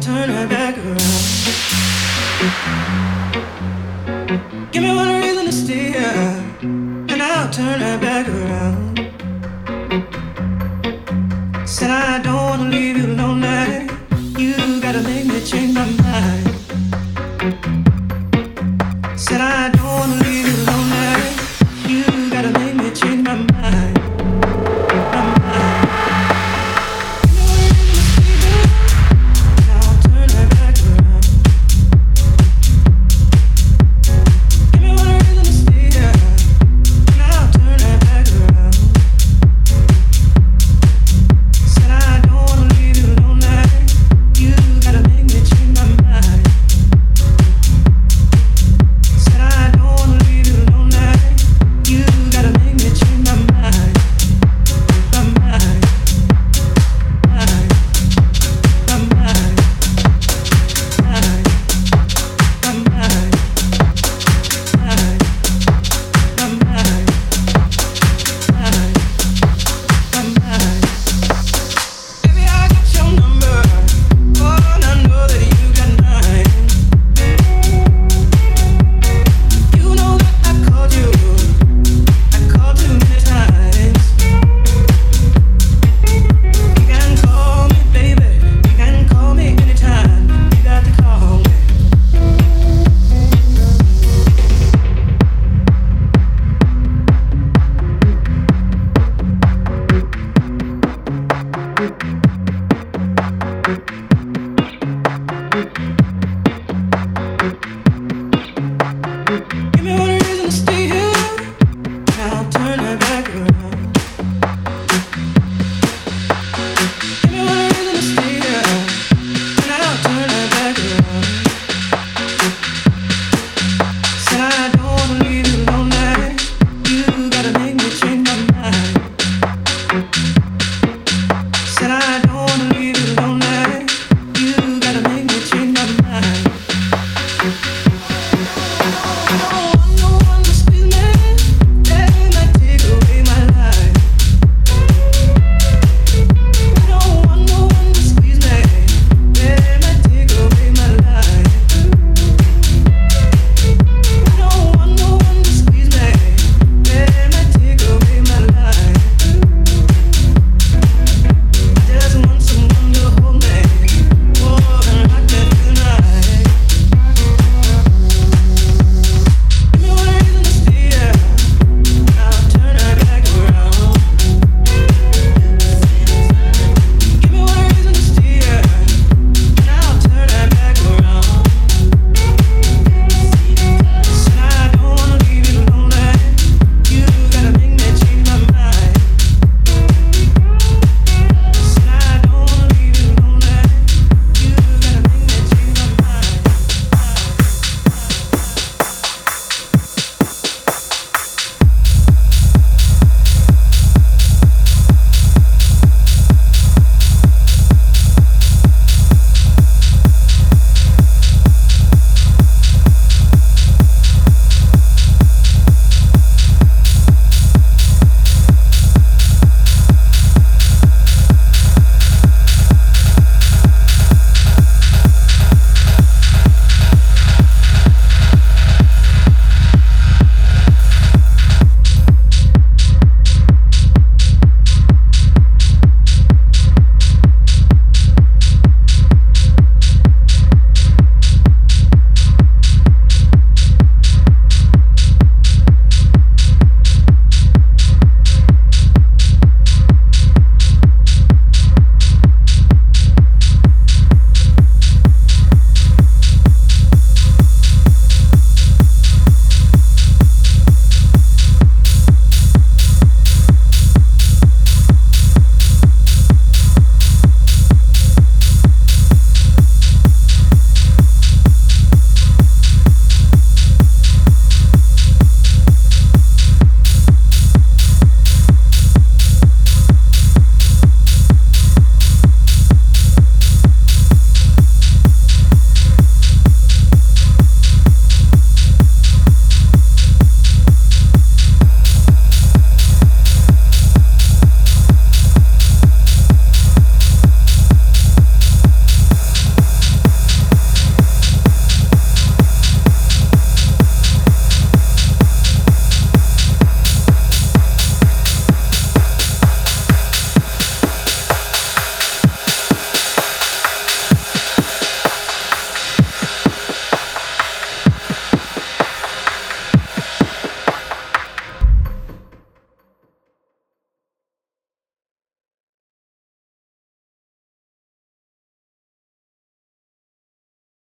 turn it back around. Give me one reason to stay, and I'll turn it back around. Said I don't wanna leave